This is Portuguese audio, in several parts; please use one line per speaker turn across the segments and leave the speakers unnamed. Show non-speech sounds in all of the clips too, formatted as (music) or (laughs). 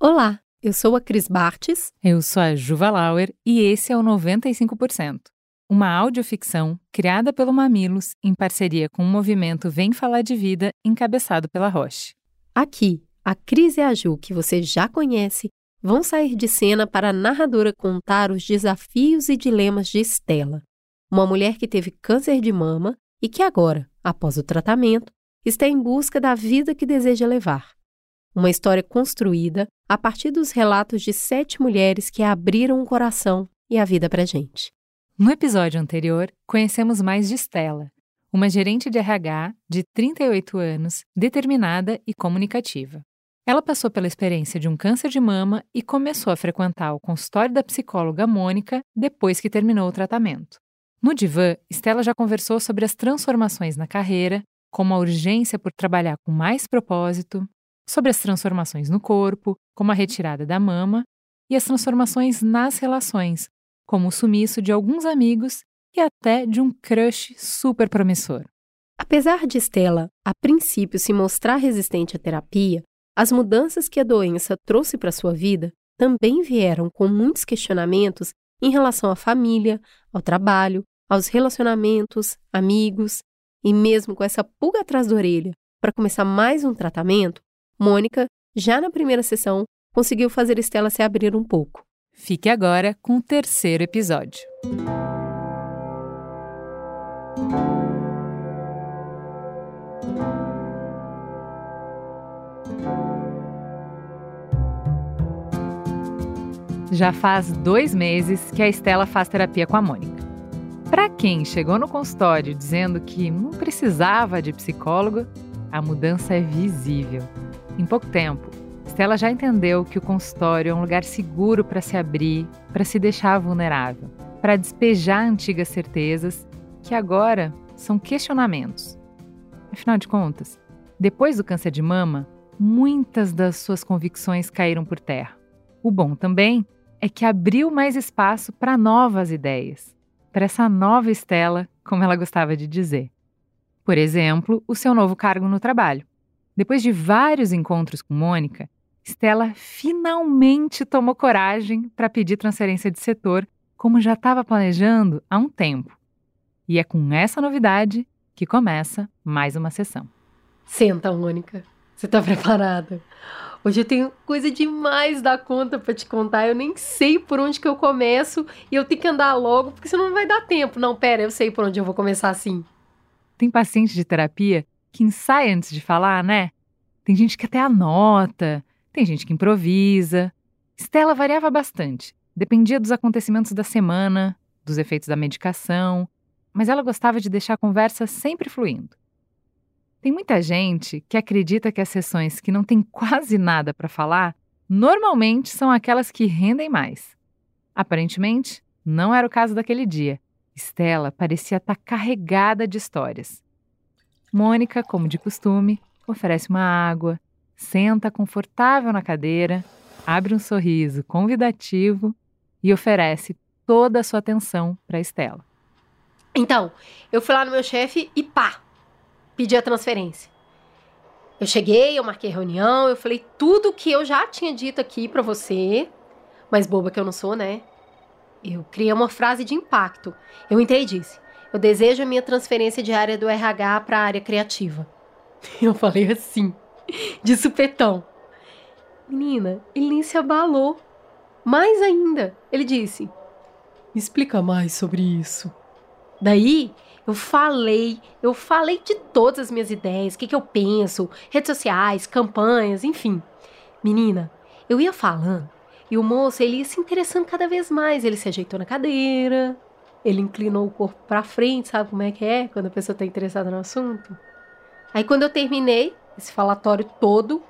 Olá, eu sou a Cris Bartes.
Eu sou a Juva Lauer e esse é o 95%, uma audioficção criada pelo Mamilos em parceria com o movimento Vem Falar de Vida, encabeçado pela Roche.
Aqui, a Cris e a Ju, que você já conhece, vão sair de cena para a narradora contar os desafios e dilemas de Estela, uma mulher que teve câncer de mama e que agora, após o tratamento, está em busca da vida que deseja levar. Uma história construída a partir dos relatos de sete mulheres que abriram o coração e a vida para gente.
No episódio anterior, conhecemos mais de Stella, uma gerente de RH de 38 anos, determinada e comunicativa. Ela passou pela experiência de um câncer de mama e começou a frequentar o consultório da psicóloga Mônica depois que terminou o tratamento. No divã, Stella já conversou sobre as transformações na carreira, como a urgência por trabalhar com mais propósito, sobre as transformações no corpo, como a retirada da mama, e as transformações nas relações, como o sumiço de alguns amigos e até de um crush super promissor.
Apesar de Stella, a princípio, se mostrar resistente à terapia, as mudanças que a doença trouxe para sua vida também vieram com muitos questionamentos em relação à família, ao trabalho, aos relacionamentos, amigos, e mesmo com essa pulga atrás da orelha para começar mais um tratamento, Mônica, já na primeira sessão, conseguiu fazer Estela se abrir um pouco.
Fique agora com o terceiro episódio. Já faz dois meses que a Estela faz terapia com a Mônica. Para quem chegou no consultório dizendo que não precisava de psicólogo, a mudança é visível. Em pouco tempo, Stella já entendeu que o consultório é um lugar seguro para se abrir, para se deixar vulnerável, para despejar antigas certezas que agora são questionamentos. Afinal de contas, depois do câncer de mama, muitas das suas convicções caíram por terra. O bom também é que abriu mais espaço para novas ideias, para essa nova Estela, como ela gostava de dizer. Por exemplo, o seu novo cargo no trabalho. Depois de vários encontros com Mônica, Stella finalmente tomou coragem para pedir transferência de setor, como já estava planejando há um tempo. E é com essa novidade que começa mais uma sessão.
Senta, Mônica. Você está preparada? Hoje eu tenho coisa demais da conta para te contar. Eu nem sei por onde que eu começo e eu tenho que andar logo, porque senão não vai dar tempo. Não, pera, eu sei por onde eu vou começar assim.
Tem paciente de terapia que ensaia antes de falar, né? Tem gente que até anota, tem gente que improvisa. Stella variava bastante, dependia dos acontecimentos da semana, dos efeitos da medicação, mas ela gostava de deixar a conversa sempre fluindo. Tem muita gente que acredita que as sessões que não tem quase nada para falar normalmente são aquelas que rendem mais. Aparentemente, não era o caso daquele dia. Stella parecia estar tá carregada de histórias. Mônica, como de costume, oferece uma água, senta confortável na cadeira, abre um sorriso convidativo e oferece toda a sua atenção para Estela.
Então, eu fui lá no meu chefe e pá, pedi a transferência. Eu cheguei, eu marquei reunião, eu falei tudo que eu já tinha dito aqui para você, mas boba que eu não sou, né? Eu criei uma frase de impacto. Eu entrei e disse: Eu desejo a minha transferência de área do RH para a área criativa. (laughs) Eu falei assim, de supetão. Menina, ele nem se abalou. Mais ainda, ele disse: Me explica mais sobre isso. Daí, eu falei, eu falei de todas as minhas ideias, o que, que eu penso, redes sociais, campanhas, enfim. Menina, eu ia falando e o moço, ele ia se interessando cada vez mais. Ele se ajeitou na cadeira, ele inclinou o corpo para frente, sabe como é que é quando a pessoa está interessada no assunto? Aí quando eu terminei esse falatório todo,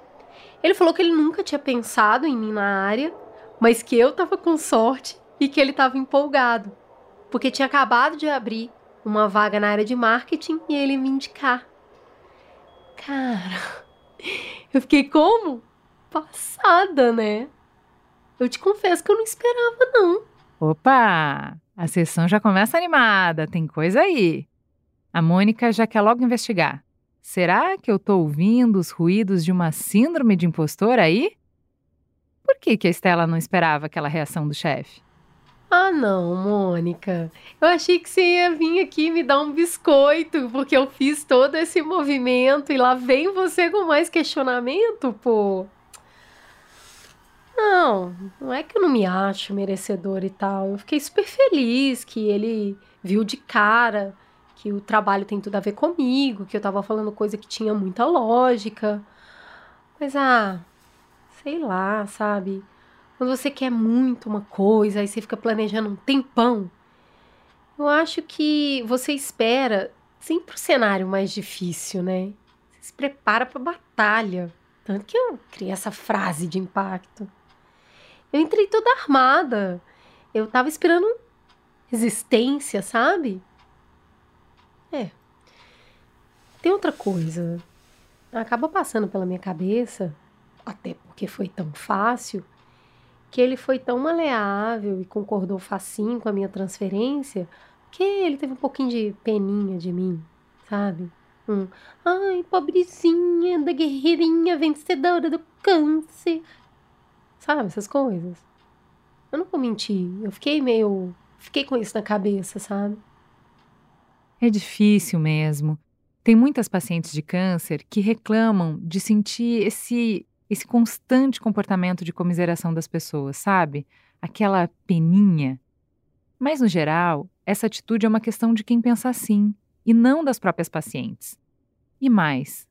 ele falou que ele nunca tinha pensado em mim na área, mas que eu tava com sorte e que ele tava empolgado, porque tinha acabado de abrir uma vaga na área de marketing e ele me indicar. Cara, (laughs) eu fiquei como? Passada, né? Eu te confesso que eu não esperava, não.
Opa! A sessão já começa animada, tem coisa aí. A Mônica já quer logo investigar. Será que eu estou ouvindo os ruídos de uma síndrome de impostor aí? Por que, que a Estela não esperava aquela reação do chefe?
Ah, não, Mônica. Eu achei que você ia vir aqui me dar um biscoito, porque eu fiz todo esse movimento e lá vem você com mais questionamento, pô. Não, não é que eu não me acho merecedor e tal. Eu fiquei super feliz que ele viu de cara que o trabalho tem tudo a ver comigo, que eu tava falando coisa que tinha muita lógica. Mas ah, sei lá, sabe? Quando você quer muito uma coisa, aí você fica planejando um tempão. Eu acho que você espera sempre o cenário mais difícil, né? Você se prepara para batalha. Tanto que eu criei essa frase de impacto. Eu entrei toda armada. Eu tava esperando resistência, sabe? É. Tem outra coisa. Acaba passando pela minha cabeça, até porque foi tão fácil, que ele foi tão maleável e concordou facinho com a minha transferência, que ele teve um pouquinho de peninha de mim, sabe? Um, ai, pobrezinha da guerreirinha vencedora do câncer. Sabe, essas coisas. Eu não vou mentir, eu fiquei meio. Fiquei com isso na cabeça, sabe?
É difícil mesmo. Tem muitas pacientes de câncer que reclamam de sentir esse esse constante comportamento de comiseração das pessoas, sabe? Aquela peninha. Mas no geral, essa atitude é uma questão de quem pensa assim e não das próprias pacientes. E mais,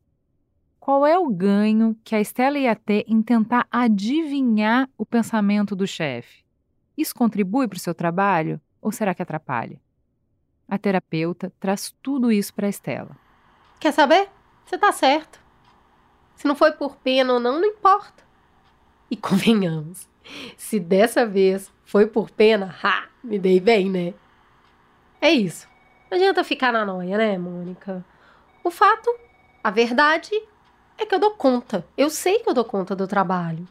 qual é o ganho que a Estela ia ter em tentar adivinhar o pensamento do chefe? Isso contribui para o seu trabalho ou será que atrapalha? A terapeuta traz tudo isso para a Estela.
Quer saber? Você tá certo. Se não foi por pena ou não, não importa. E (laughs) convenhamos, se dessa vez foi por pena, ha, me dei bem, né? É isso. Não adianta ficar na noia, né, Mônica? O fato, a verdade é que eu dou conta. Eu sei que eu dou conta do trabalho.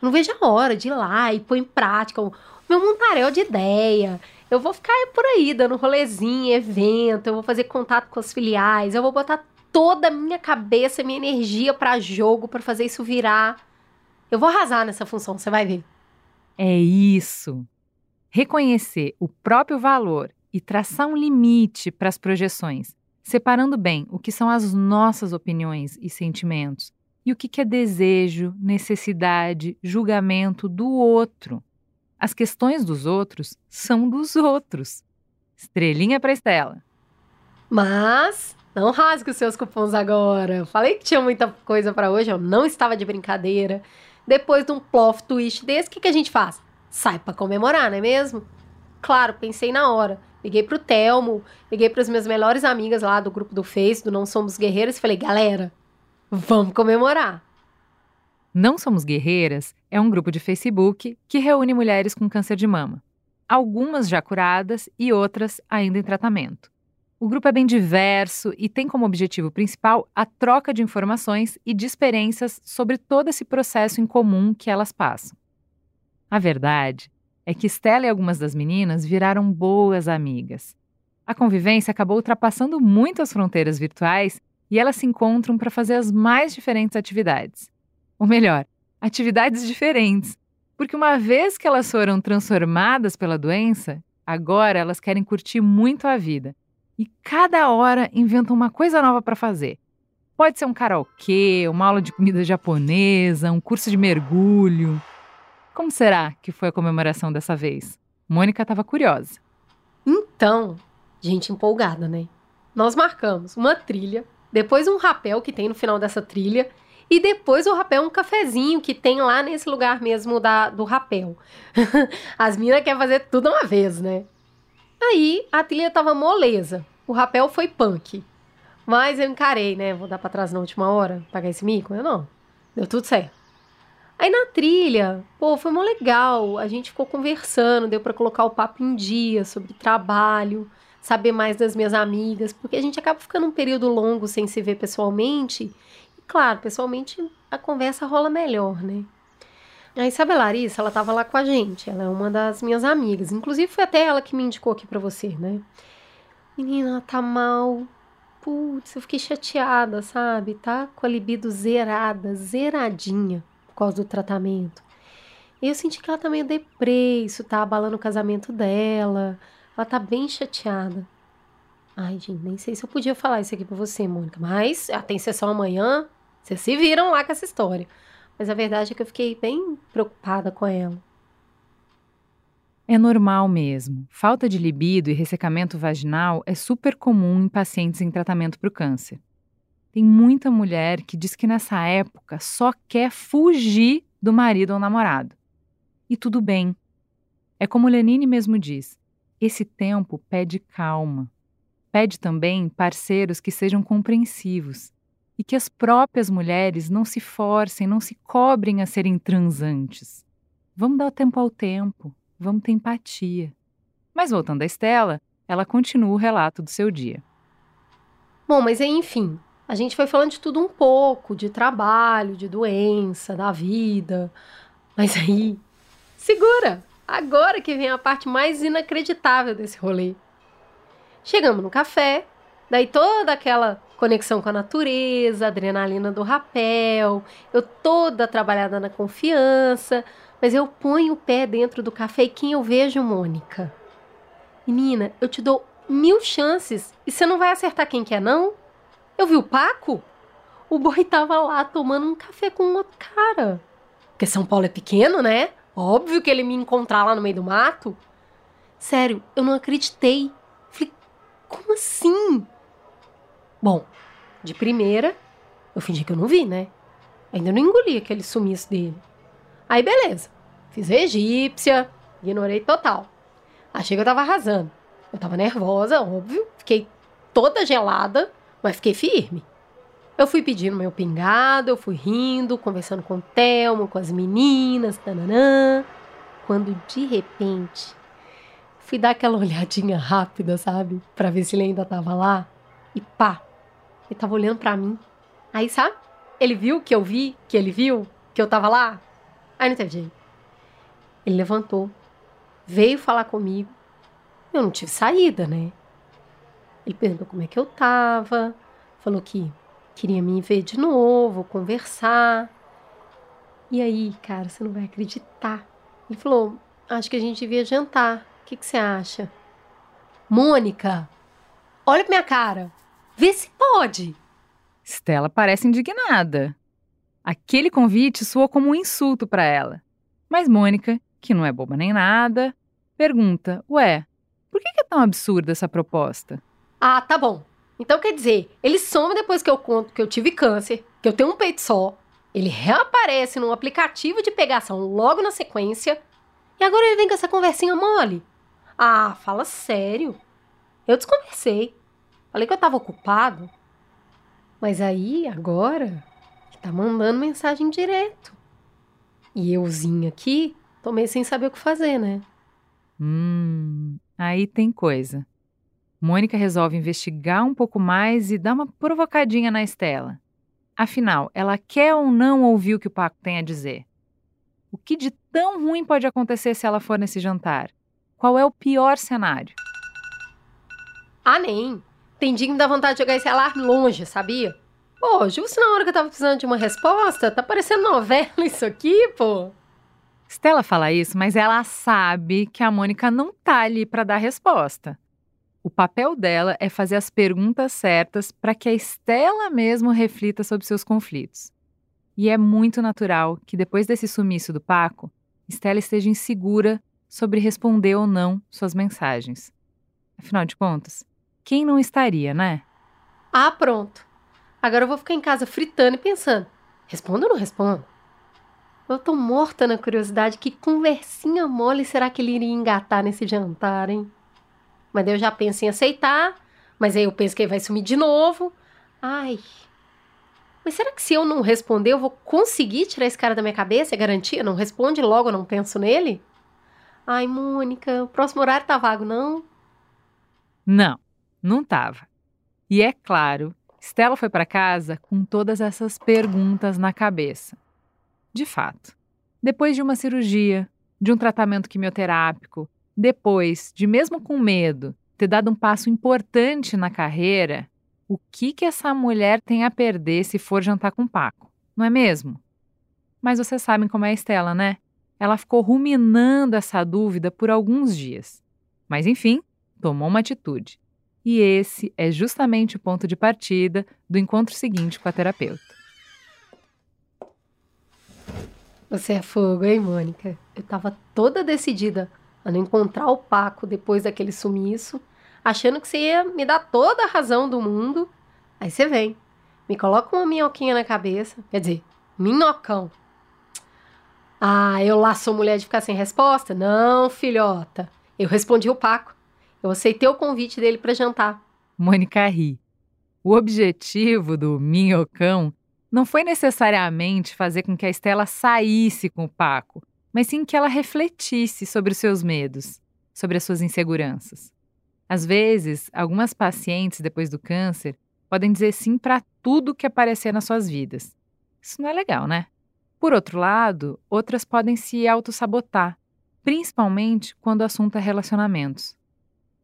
Eu não vejo a hora de ir lá e pôr em prática o meu montaréu de ideia. Eu vou ficar por aí dando rolezinho, evento, eu vou fazer contato com as filiais, eu vou botar toda a minha cabeça, minha energia para jogo, para fazer isso virar. Eu vou arrasar nessa função, você vai ver.
É isso. Reconhecer o próprio valor e traçar um limite para as projeções separando bem o que são as nossas opiniões e sentimentos e o que é desejo, necessidade, julgamento do outro. As questões dos outros são dos outros. Estrelinha para Estela.
Mas não rasgue os seus cupons agora. Falei que tinha muita coisa para hoje, eu não estava de brincadeira. Depois de um plof twist desse, o que, que a gente faz? Sai para comemorar, não é mesmo? Claro, pensei na hora. Liguei pro Telmo, liguei para as minhas melhores amigas lá do grupo do Face, do Não Somos Guerreiras, e falei, galera, vamos comemorar.
Não Somos Guerreiras é um grupo de Facebook que reúne mulheres com câncer de mama. Algumas já curadas e outras ainda em tratamento. O grupo é bem diverso e tem como objetivo principal a troca de informações e de experiências sobre todo esse processo em comum que elas passam. A verdade é que Stella e algumas das meninas viraram boas amigas. A convivência acabou ultrapassando muitas fronteiras virtuais e elas se encontram para fazer as mais diferentes atividades. Ou melhor, atividades diferentes, porque uma vez que elas foram transformadas pela doença, agora elas querem curtir muito a vida e cada hora inventam uma coisa nova para fazer. Pode ser um karaokê, uma aula de comida japonesa, um curso de mergulho. Como será que foi a comemoração dessa vez? Mônica estava curiosa.
Então, gente empolgada, né? Nós marcamos uma trilha, depois um rapel que tem no final dessa trilha, e depois o rapel um cafezinho que tem lá nesse lugar mesmo da, do rapel. (laughs) As minas querem fazer tudo uma vez, né? Aí a trilha tava moleza. O rapel foi punk. Mas eu encarei, né? Vou dar pra trás na última hora, pagar esse mico? Eu não. Deu tudo certo. Aí na trilha, pô, foi mó legal. A gente ficou conversando, deu para colocar o papo em dia sobre trabalho, saber mais das minhas amigas, porque a gente acaba ficando um período longo sem se ver pessoalmente. E claro, pessoalmente a conversa rola melhor, né? Aí sabe a Larissa, ela tava lá com a gente, ela é uma das minhas amigas. Inclusive foi até ela que me indicou aqui para você, né? Menina, ela tá mal. Putz, eu fiquei chateada, sabe? Tá com a libido zerada, zeradinha causa do tratamento. E eu senti que ela tá meio deprê, isso tá abalando o casamento dela. Ela tá bem chateada. Ai, gente, nem sei se eu podia falar isso aqui pra você, Mônica. Mas tem sessão amanhã. Vocês se viram lá com essa história. Mas a verdade é que eu fiquei bem preocupada com ela.
É normal mesmo. Falta de libido e ressecamento vaginal é super comum em pacientes em tratamento para o câncer. Tem muita mulher que diz que nessa época só quer fugir do marido ou namorado. E tudo bem. É como Lenine mesmo diz: esse tempo pede calma. Pede também parceiros que sejam compreensivos e que as próprias mulheres não se forcem, não se cobrem a serem transantes. Vamos dar tempo ao tempo, vamos ter empatia. Mas voltando à Estela, ela continua o relato do seu dia.
Bom, mas enfim, a gente foi falando de tudo um pouco, de trabalho, de doença, da vida. Mas aí, segura! Agora que vem a parte mais inacreditável desse rolê. Chegamos no café, daí toda aquela conexão com a natureza, adrenalina do rapel, eu toda trabalhada na confiança, mas eu ponho o pé dentro do café e quem eu vejo, Mônica? Menina, eu te dou mil chances e você não vai acertar quem quer, não? Eu vi o Paco? O boy tava lá tomando um café com outro cara. Porque São Paulo é pequeno, né? Óbvio que ele me encontrar lá no meio do mato. Sério, eu não acreditei. Falei, como assim? Bom, de primeira, eu fingi que eu não vi, né? Ainda não engoli aquele sumiço dele. Aí, beleza. Fiz a egípcia, ignorei total. Achei que eu tava arrasando. Eu tava nervosa, óbvio. Fiquei toda gelada, mas fiquei firme. Eu fui pedindo meu pingado, eu fui rindo, conversando com o Telmo, com as meninas, tananã. Quando de repente fui dar aquela (laughs) olhadinha rápida, sabe? Pra ver se ele ainda tava lá. E pá, ele tava olhando para mim. Aí, sabe? Ele viu que eu vi, que ele viu, que eu tava lá. Aí não teve jeito. Ele levantou, veio falar comigo. Eu não tive saída, né? Ele perguntou como é que eu tava, falou que queria me ver de novo, conversar. E aí, cara, você não vai acreditar. Ele falou: Acho que a gente devia jantar. O que, que você acha? Mônica, olha pra minha cara. Vê se pode.
Stella parece indignada. Aquele convite soou como um insulto para ela. Mas Mônica, que não é boba nem nada, pergunta: Ué, por que é tão absurda essa proposta?
Ah, tá bom. Então quer dizer, ele some depois que eu conto que eu tive câncer, que eu tenho um peito só, ele reaparece num aplicativo de pegação logo na sequência, e agora ele vem com essa conversinha mole. Ah, fala sério. Eu desconversei. Falei que eu tava ocupado. Mas aí, agora, tá mandando mensagem direto. E euzinho aqui, tomei sem saber o que fazer, né?
Hum, aí tem coisa. Mônica resolve investigar um pouco mais e dar uma provocadinha na Estela. Afinal, ela quer ou não ouvir o que o Paco tem a dizer? O que de tão ruim pode acontecer se ela for nesse jantar? Qual é o pior cenário?
Ah, nem. Tem me dá vontade de jogar esse alarme longe, sabia? Pô, justo na hora que eu tava precisando de uma resposta, tá parecendo novela isso aqui, pô.
Stella fala isso, mas ela sabe que a Mônica não tá ali para dar resposta. O papel dela é fazer as perguntas certas para que a Stella mesmo reflita sobre seus conflitos. E é muito natural que depois desse sumiço do Paco, Stella esteja insegura sobre responder ou não suas mensagens. Afinal de contas, quem não estaria, né?
Ah, pronto. Agora eu vou ficar em casa fritando e pensando: respondo ou não respondo? Eu tô morta na curiosidade. Que conversinha mole será que ele iria engatar nesse jantar, hein? Mas daí eu já penso em aceitar. Mas aí eu penso que ele vai sumir de novo. Ai. Mas será que se eu não responder, eu vou conseguir tirar esse cara da minha cabeça? É garantia? Não responde logo, eu não penso nele? Ai, Mônica, o próximo horário tá vago, não?
Não. Não estava. E é claro, Stella foi para casa com todas essas perguntas na cabeça. De fato, depois de uma cirurgia, de um tratamento quimioterápico, depois de, mesmo com medo, ter dado um passo importante na carreira, o que que essa mulher tem a perder se for jantar com Paco, não é mesmo? Mas vocês sabem como é a Estela, né? ela ficou ruminando essa dúvida por alguns dias. Mas enfim, tomou uma atitude. E esse é justamente o ponto de partida do encontro seguinte com a terapeuta.
Você é fogo, hein, Mônica? Eu tava toda decidida a não encontrar o Paco depois daquele sumiço, achando que você ia me dar toda a razão do mundo. Aí você vem, me coloca uma minhoquinha na cabeça, quer dizer, minhocão. Ah, eu lá sou mulher de ficar sem resposta? Não, filhota. Eu respondi o Paco. Eu aceitei o convite dele para jantar.
Mônica ri. O objetivo do minhocão não foi necessariamente fazer com que a Estela saísse com o Paco, mas sim que ela refletisse sobre os seus medos, sobre as suas inseguranças. Às vezes, algumas pacientes depois do câncer podem dizer sim para tudo que aparecer nas suas vidas. Isso não é legal, né? Por outro lado, outras podem se autossabotar, principalmente quando o assunto é relacionamentos.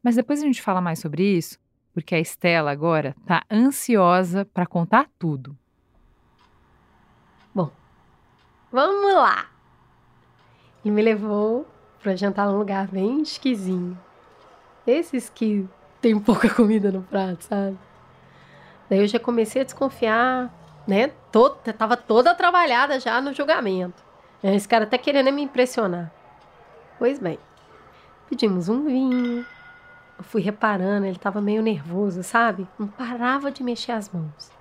Mas depois a gente fala mais sobre isso, porque a Estela agora está ansiosa para contar tudo.
Bom, vamos lá. Ele me levou para jantar num lugar bem esquisinho. Esses que tem pouca comida no prato, sabe? Daí eu já comecei a desconfiar, né? Toda, tava toda trabalhada já no julgamento. Esse cara até querendo me impressionar. Pois bem, pedimos um vinho. Eu fui reparando, ele tava meio nervoso, sabe? Não parava de mexer as mãos.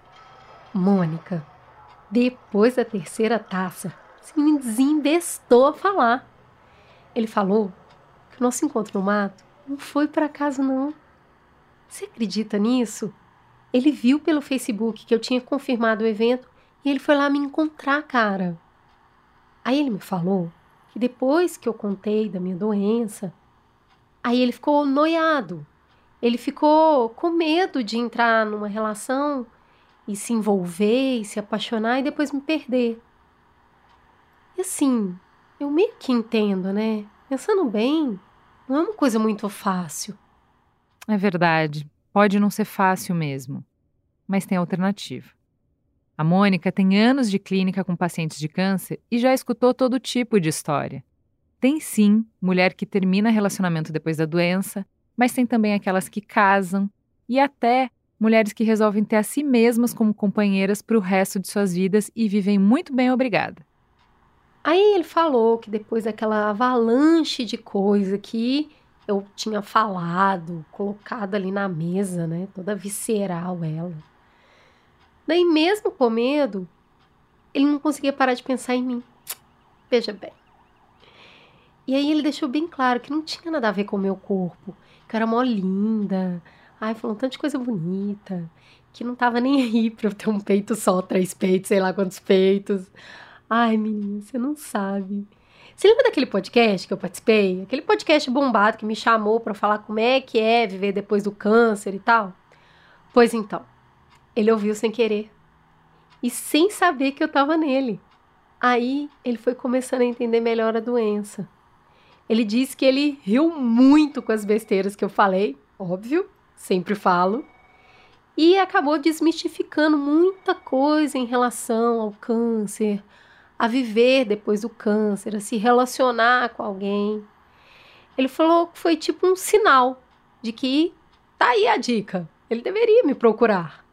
Mônica, depois da terceira taça, se me desembestou a falar. Ele falou que o nosso encontro no mato não foi para acaso, não. Você acredita nisso? Ele viu pelo Facebook que eu tinha confirmado o evento e ele foi lá me encontrar, cara. Aí ele me falou que depois que eu contei da minha doença, aí ele ficou noiado. Ele ficou com medo de entrar numa relação e se envolver e se apaixonar e depois me perder. E assim, eu meio que entendo, né? Pensando bem, não é uma coisa muito fácil.
É verdade. Pode não ser fácil mesmo, mas tem alternativa. A Mônica tem anos de clínica com pacientes de câncer e já escutou todo tipo de história. Tem sim mulher que termina relacionamento depois da doença, mas tem também aquelas que casam e até mulheres que resolvem ter a si mesmas como companheiras para o resto de suas vidas e vivem muito bem, obrigada.
Aí ele falou que depois daquela avalanche de coisa que eu tinha falado, colocado ali na mesa, né? Toda visceral ela. Daí, mesmo com medo, ele não conseguia parar de pensar em mim. Veja bem. E aí ele deixou bem claro que não tinha nada a ver com o meu corpo, que era mó linda. Ai, falou um tanto de coisa bonita, que não tava nem aí pra eu ter um peito só, três peitos, sei lá quantos peitos. Ai, menina, você não sabe. Você lembra daquele podcast que eu participei? Aquele podcast bombado que me chamou para falar como é que é viver depois do câncer e tal? Pois então, ele ouviu sem querer e sem saber que eu tava nele. Aí ele foi começando a entender melhor a doença. Ele disse que ele riu muito com as besteiras que eu falei, óbvio, sempre falo, e acabou desmistificando muita coisa em relação ao câncer, a viver depois do câncer, a se relacionar com alguém. Ele falou que foi tipo um sinal de que tá aí a dica. Ele deveria me procurar.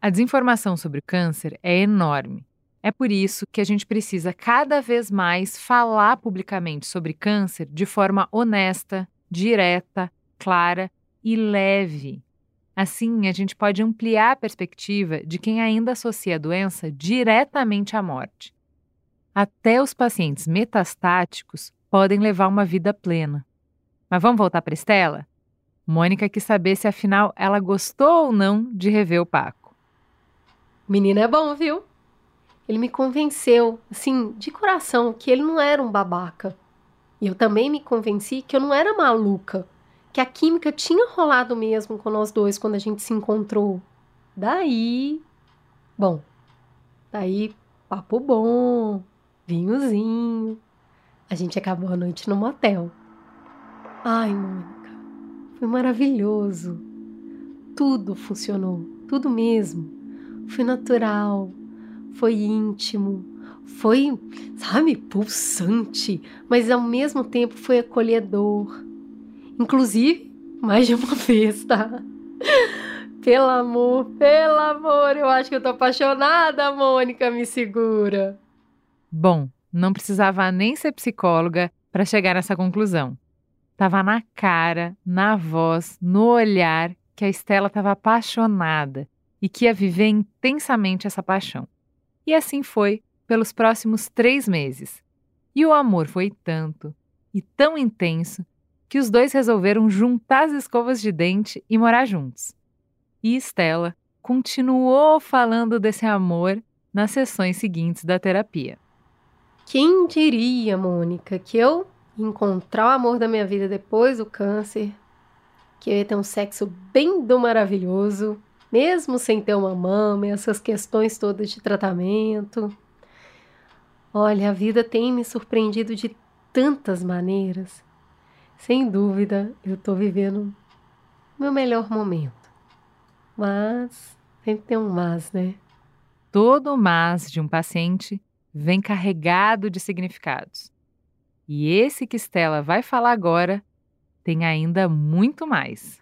A desinformação sobre o câncer é enorme. É por isso que a gente precisa cada vez mais falar publicamente sobre câncer de forma honesta, direta, clara e leve. Assim, a gente pode ampliar a perspectiva de quem ainda associa a doença diretamente à morte. Até os pacientes metastáticos podem levar uma vida plena. Mas vamos voltar para Estela? Mônica quis saber se afinal ela gostou ou não de rever o Paco.
Menino é bom, viu? Ele me convenceu, assim, de coração, que ele não era um babaca. E eu também me convenci que eu não era maluca, que a química tinha rolado mesmo com nós dois quando a gente se encontrou. Daí. Bom, daí papo bom, vinhozinho. A gente acabou a noite no motel. Ai, Mônica, foi maravilhoso. Tudo funcionou, tudo mesmo. Foi natural, foi íntimo, foi, sabe, pulsante, mas ao mesmo tempo foi acolhedor. Inclusive, mais de uma (laughs) vez, tá? Pelo amor, pelo amor, eu acho que eu tô apaixonada, Mônica, me segura.
Bom, não precisava nem ser psicóloga para chegar nessa conclusão. Tava na cara, na voz, no olhar que a Estela estava apaixonada e que ia viver intensamente essa paixão. E assim foi pelos próximos três meses. E o amor foi tanto e tão intenso que os dois resolveram juntar as escovas de dente e morar juntos. E Estela continuou falando desse amor nas sessões seguintes da terapia.
Quem diria, Mônica, que eu encontrar o amor da minha vida depois do câncer, que eu ia ter um sexo bem do maravilhoso, mesmo sem ter uma mama, essas questões todas de tratamento. Olha, a vida tem me surpreendido de tantas maneiras. Sem dúvida, eu estou vivendo meu melhor momento. Mas sempre tem um mas, né?
Todo mas de um paciente vem carregado de significados. E esse que Stella vai falar agora tem ainda muito mais.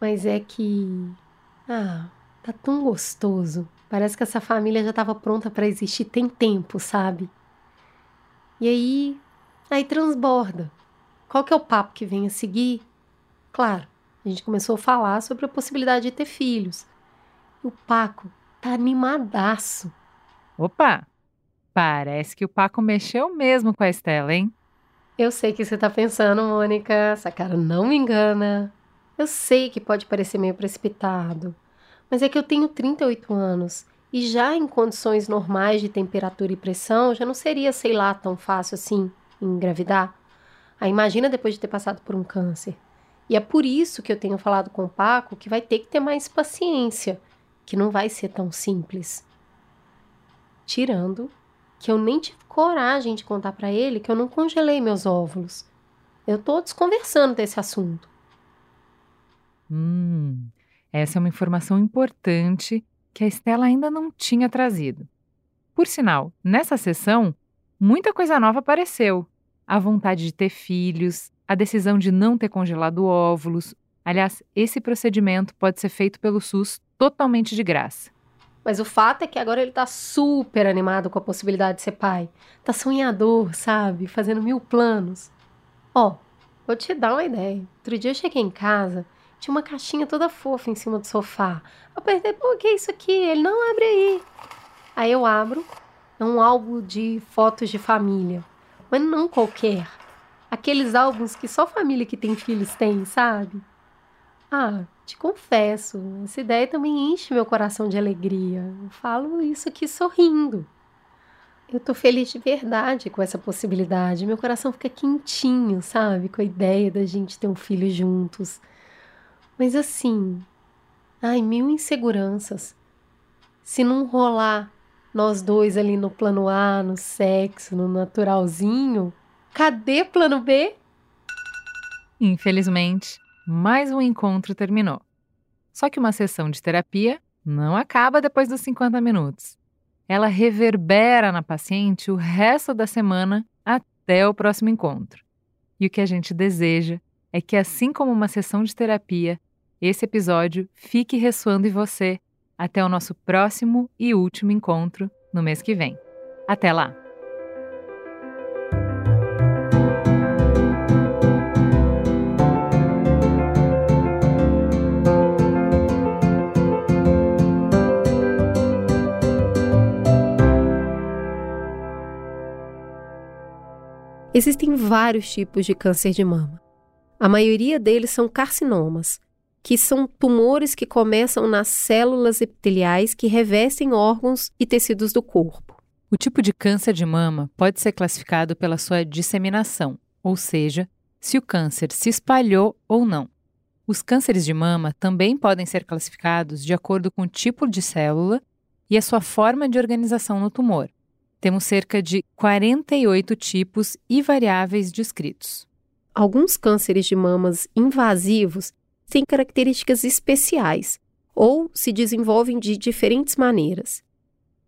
Mas é que. Ah, tá tão gostoso. Parece que essa família já estava pronta para existir tem tempo, sabe? E aí. Aí transborda. Qual que é o papo que vem a seguir? Claro, a gente começou a falar sobre a possibilidade de ter filhos. E o Paco tá animadaço.
Opa! Parece que o Paco mexeu mesmo com a Estela, hein?
Eu sei que você tá pensando, Mônica. Essa cara não me engana. Eu sei que pode parecer meio precipitado, mas é que eu tenho 38 anos e já em condições normais de temperatura e pressão já não seria, sei lá, tão fácil assim engravidar. Aí imagina depois de ter passado por um câncer. E é por isso que eu tenho falado com o Paco que vai ter que ter mais paciência, que não vai ser tão simples. Tirando que eu nem tive coragem de contar para ele que eu não congelei meus óvulos. Eu tô desconversando desse assunto.
Hum, essa é uma informação importante que a Estela ainda não tinha trazido. Por sinal, nessa sessão, muita coisa nova apareceu. A vontade de ter filhos, a decisão de não ter congelado óvulos. Aliás, esse procedimento pode ser feito pelo SUS totalmente de graça.
Mas o fato é que agora ele tá super animado com a possibilidade de ser pai. Tá sonhador, sabe? Fazendo mil planos. Ó, vou te dar uma ideia. Outro dia eu cheguei em casa, tinha uma caixinha toda fofa em cima do sofá. Eu perguntei, pô, que é isso aqui? Ele, não, abre aí. Aí eu abro, é um álbum de fotos de família. Mas não qualquer. Aqueles álbuns que só família que tem filhos tem, sabe? Ah, te confesso, essa ideia também enche meu coração de alegria. Eu falo isso aqui sorrindo. Eu tô feliz de verdade com essa possibilidade. Meu coração fica quentinho, sabe? Com a ideia da gente ter um filho juntos. Mas assim, ai, mil inseguranças. Se não rolar nós dois ali no plano A, no sexo, no naturalzinho, cadê plano B?
Infelizmente, mais um encontro terminou. Só que uma sessão de terapia não acaba depois dos 50 minutos. Ela reverbera na paciente o resto da semana até o próximo encontro. E o que a gente deseja é que, assim como uma sessão de terapia, esse episódio fique ressoando em você até o nosso próximo e último encontro no mês que vem. Até lá!
Existem vários tipos de câncer de mama. A maioria deles são carcinomas, que são tumores que começam nas células epiteliais que revestem órgãos e tecidos do corpo.
O tipo de câncer de mama pode ser classificado pela sua disseminação, ou seja, se o câncer se espalhou ou não. Os cânceres de mama também podem ser classificados de acordo com o tipo de célula e a sua forma de organização no tumor, temos cerca de 48 tipos e variáveis descritos.
Alguns cânceres de mamas invasivos têm características especiais ou se desenvolvem de diferentes maneiras.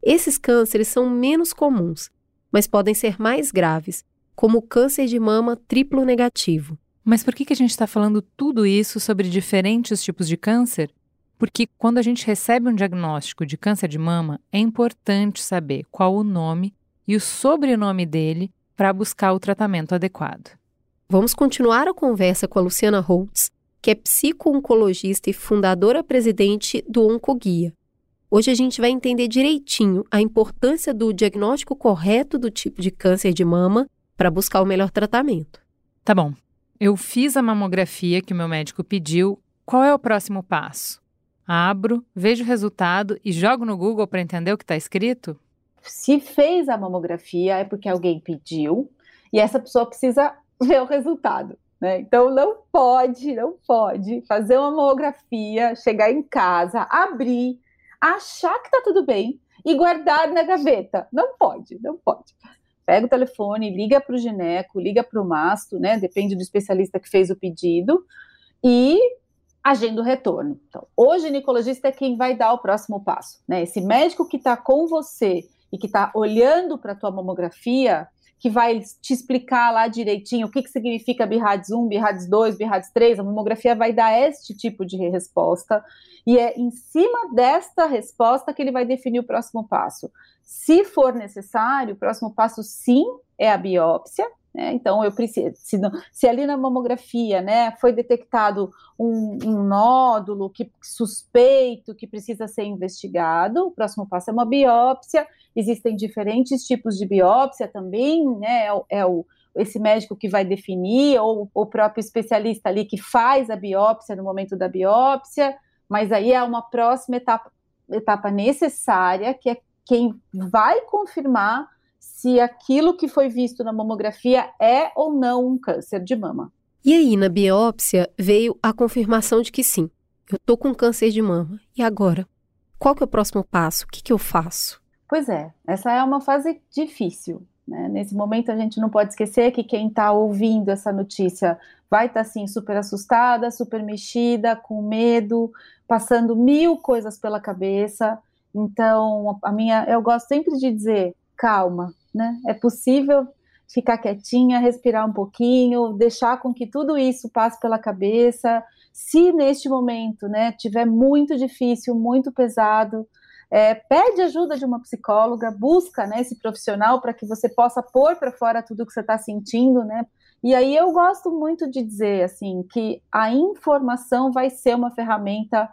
Esses cânceres são menos comuns, mas podem ser mais graves, como o câncer de mama triplo negativo.
Mas por que, que a gente está falando tudo isso sobre diferentes tipos de câncer? Porque quando a gente recebe um diagnóstico de câncer de mama, é importante saber qual o nome e o sobrenome dele para buscar o tratamento adequado.
Vamos continuar a conversa com a Luciana Holtz, que é psico-oncologista e fundadora-presidente do Oncoguia. Hoje a gente vai entender direitinho a importância do diagnóstico correto do tipo de câncer de mama para buscar o melhor tratamento.
Tá bom. Eu fiz a mamografia que o meu médico pediu. Qual é o próximo passo? Abro, vejo o resultado e jogo no Google para entender o que está escrito?
Se fez a mamografia é porque alguém pediu e essa pessoa precisa (laughs) ver o resultado. Né? Então não pode, não pode fazer uma mamografia, chegar em casa, abrir, achar que tá tudo bem e guardar na gaveta. Não pode, não pode. Pega o telefone, liga para o gineco, liga para o masto, né? Depende do especialista que fez o pedido e agenda o retorno. Então, o ginecologista é quem vai dar o próximo passo, né? Esse médico que está com você e que está olhando para a tua mamografia, que vai te explicar lá direitinho o que, que significa BIRADS 1, BIRADS 2, BIRADS 3, a mamografia vai dar este tipo de resposta, e é em cima desta resposta que ele vai definir o próximo passo. Se for necessário, o próximo passo sim é a biópsia, né? Então, eu preciso, se, se, ali na mamografia né, foi detectado um, um, nódulo que suspeito que precisa ser investigado, o próximo passo é uma biópsia. Existem diferentes tipos de biópsia também, né? É, é o, esse médico que vai definir, ou o próprio especialista ali que faz a biópsia no momento da biópsia, mas aí é uma próxima etapa, etapa necessária, que é quem vai confirmar se aquilo que foi visto na mamografia é ou não um câncer de mama.
E aí, na biópsia, veio a confirmação de que sim, eu tô com câncer de mama. E agora? Qual que é o próximo passo? O que, que eu faço?
Pois é, essa é uma fase difícil. Né? Nesse momento, a gente não pode esquecer que quem está ouvindo essa notícia vai estar, tá, assim, super assustada, super mexida, com medo, passando mil coisas pela cabeça. Então, a minha, eu gosto sempre de dizer, calma, né? É possível ficar quietinha, respirar um pouquinho, deixar com que tudo isso passe pela cabeça. Se neste momento, né, tiver muito difícil, muito pesado, é, pede ajuda de uma psicóloga, busca né, esse profissional para que você possa pôr para fora tudo que você está sentindo, né? E aí eu gosto muito de dizer assim que a informação vai ser uma ferramenta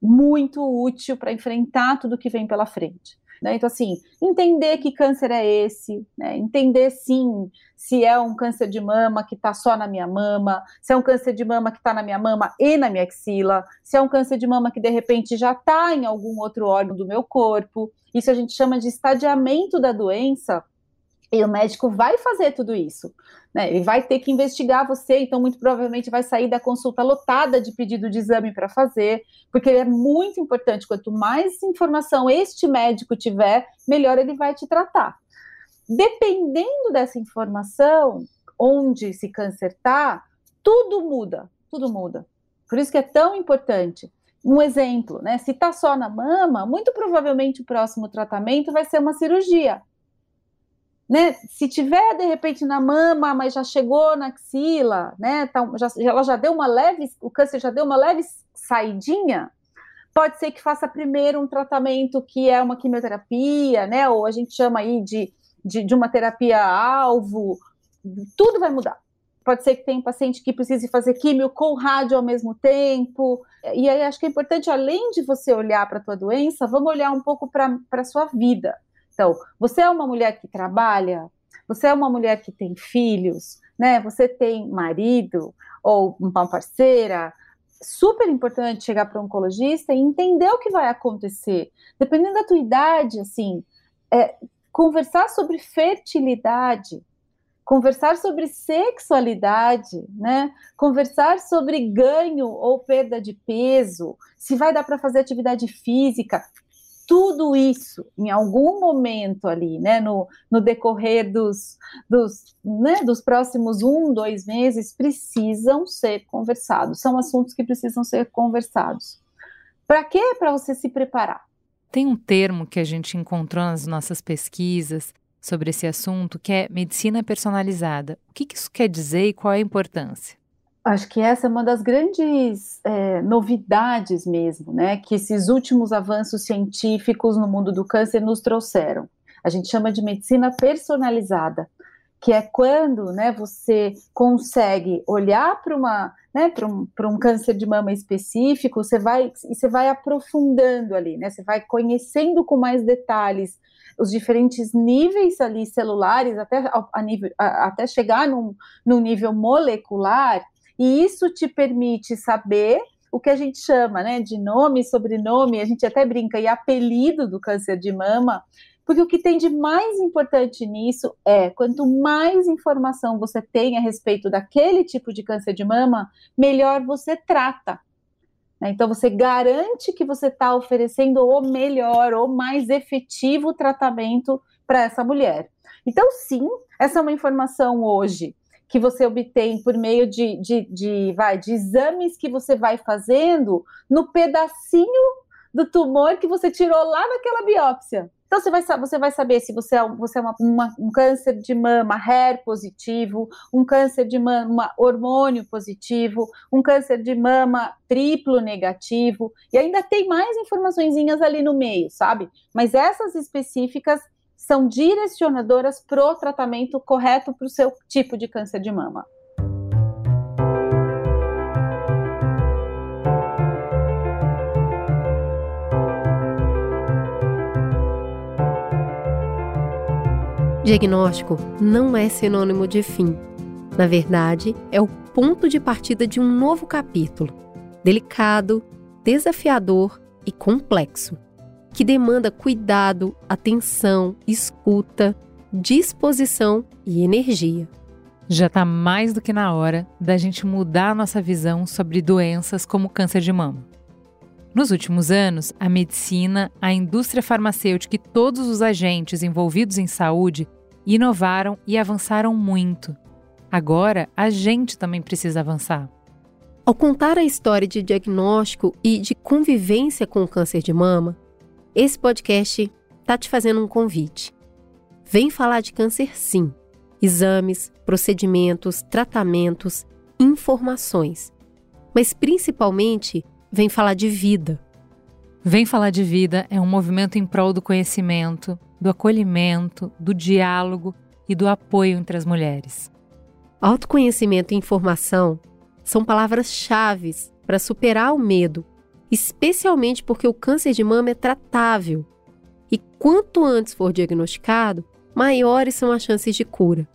muito útil para enfrentar tudo que vem pela frente. Né? Então, assim, entender que câncer é esse, né? entender sim se é um câncer de mama que está só na minha mama, se é um câncer de mama que está na minha mama e na minha axila, se é um câncer de mama que de repente já está em algum outro órgão do meu corpo. Isso a gente chama de estadiamento da doença e o médico vai fazer tudo isso, né? Ele vai ter que investigar você, então muito provavelmente vai sair da consulta lotada de pedido de exame para fazer, porque é muito importante. Quanto mais informação este médico tiver, melhor ele vai te tratar. Dependendo dessa informação, onde esse câncer está, tudo muda, tudo muda. Por isso que é tão importante. Um exemplo, né? Se está só na mama, muito provavelmente o próximo tratamento vai ser uma cirurgia né? Se tiver de repente na mama, mas já chegou na axila, né? Tá, já, ela já deu uma leve, o câncer já deu uma leve saidinha, pode ser que faça primeiro um tratamento que é uma quimioterapia, né? Ou a gente chama aí de, de, de uma terapia alvo, tudo vai mudar. Pode ser que tenha um paciente que precise fazer químio com rádio ao mesmo tempo. E aí acho que é importante, além de você olhar para a tua doença, vamos olhar um pouco para a sua vida. Então, você é uma mulher que trabalha, você é uma mulher que tem filhos, né? Você tem marido ou uma parceira. Super importante chegar para um oncologista e entender o que vai acontecer. Dependendo da tua idade, assim, é, conversar sobre fertilidade, conversar sobre sexualidade, né? Conversar sobre ganho ou perda de peso, se vai dar para fazer atividade física, tudo isso, em algum momento ali, né, no, no decorrer dos, dos, né, dos próximos um, dois meses, precisam ser conversados. São assuntos que precisam ser conversados. Para quê? Para você se preparar.
Tem um termo que a gente encontrou nas nossas pesquisas sobre esse assunto que é medicina personalizada. O que, isso quer dizer e qual é a importância?
Acho que essa é uma das grandes é, novidades mesmo, né? Que esses últimos avanços científicos no mundo do câncer nos trouxeram. A gente chama de medicina personalizada, que é quando, né, você consegue olhar para uma, né, para um, um câncer de mama específico, você vai e você vai aprofundando ali, né? Você vai conhecendo com mais detalhes os diferentes níveis ali celulares até, a nível, a, até chegar num, num nível molecular e isso te permite saber o que a gente chama né, de nome, sobrenome, a gente até brinca, e apelido do câncer de mama, porque o que tem de mais importante nisso é quanto mais informação você tem a respeito daquele tipo de câncer de mama, melhor você trata. Né? Então você garante que você está oferecendo o melhor ou mais efetivo tratamento para essa mulher. Então, sim, essa é uma informação hoje que você obtém por meio de, de, de, vai, de exames que você vai fazendo no pedacinho do tumor que você tirou lá naquela biópsia. Então você vai, você vai saber se você é, você é uma, uma, um câncer de mama HER positivo, um câncer de mama hormônio positivo, um câncer de mama triplo negativo, e ainda tem mais informações ali no meio, sabe? Mas essas específicas são direcionadoras para o tratamento correto para o seu tipo de câncer de mama.
Diagnóstico não é sinônimo de fim. Na verdade, é o ponto de partida de um novo capítulo, delicado, desafiador e complexo que demanda cuidado, atenção, escuta, disposição e energia.
Já está mais do que na hora da gente mudar a nossa visão sobre doenças como câncer de mama. Nos últimos anos, a medicina, a indústria farmacêutica e todos os agentes envolvidos em saúde inovaram e avançaram muito. Agora, a gente também precisa avançar.
Ao contar a história de diagnóstico e de convivência com o câncer de mama, esse podcast está te fazendo um convite. Vem falar de câncer sim. Exames, procedimentos, tratamentos, informações. Mas principalmente, vem falar de vida.
Vem falar de vida é um movimento em prol do conhecimento, do acolhimento, do diálogo e do apoio entre as mulheres.
Autoconhecimento e informação são palavras-chave para superar o medo especialmente porque o câncer de mama é tratável. E quanto antes for diagnosticado, maiores são as chances de cura.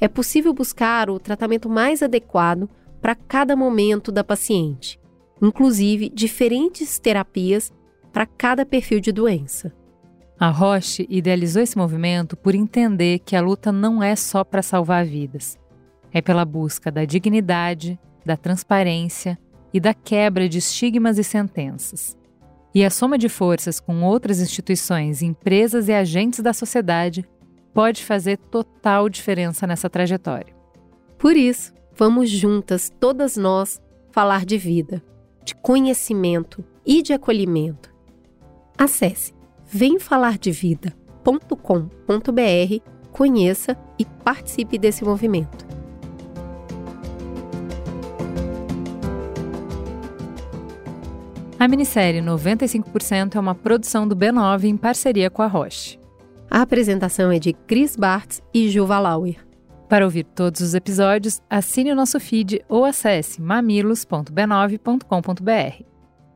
É possível buscar o tratamento mais adequado para cada momento da paciente, inclusive diferentes terapias para cada perfil de doença.
A Roche idealizou esse movimento por entender que a luta não é só para salvar vidas. É pela busca da dignidade, da transparência e da quebra de estigmas e sentenças. E a soma de forças com outras instituições, empresas e agentes da sociedade pode fazer total diferença nessa trajetória.
Por isso, vamos juntas, todas nós, falar de vida, de conhecimento e de acolhimento. Acesse vemfalardevida.com.br, conheça e participe desse movimento.
A minissérie 95% é uma produção do B9 em parceria com a Roche.
A apresentação é de Chris Bartz e Juva Lauer.
Para ouvir todos os episódios, assine o nosso feed ou acesse mamilos.b9.com.br.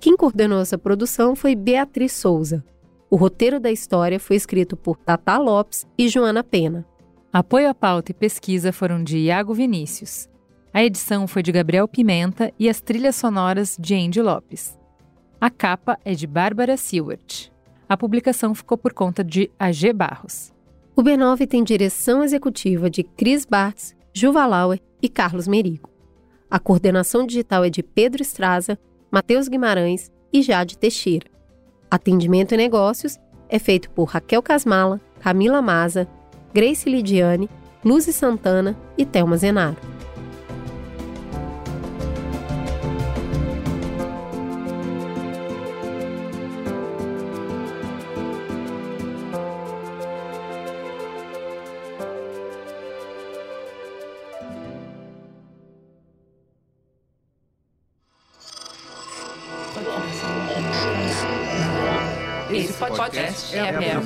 Quem coordenou essa produção foi Beatriz Souza. O roteiro da história foi escrito por Tata Lopes e Joana Pena.
Apoio à pauta e pesquisa foram de Iago Vinícius. A edição foi de Gabriel Pimenta e as trilhas sonoras de Andy Lopes. A capa é de Bárbara Seward. A publicação ficou por conta de AG Barros.
O B9 tem direção executiva de Cris Bartz, Juva Lauer e Carlos Merigo. A coordenação digital é de Pedro Estraza, Matheus Guimarães e Jade Teixeira. Atendimento e negócios é feito por Raquel Casmala, Camila Maza, Grace Lidiane, Luzi Santana e Thelma Zenaro.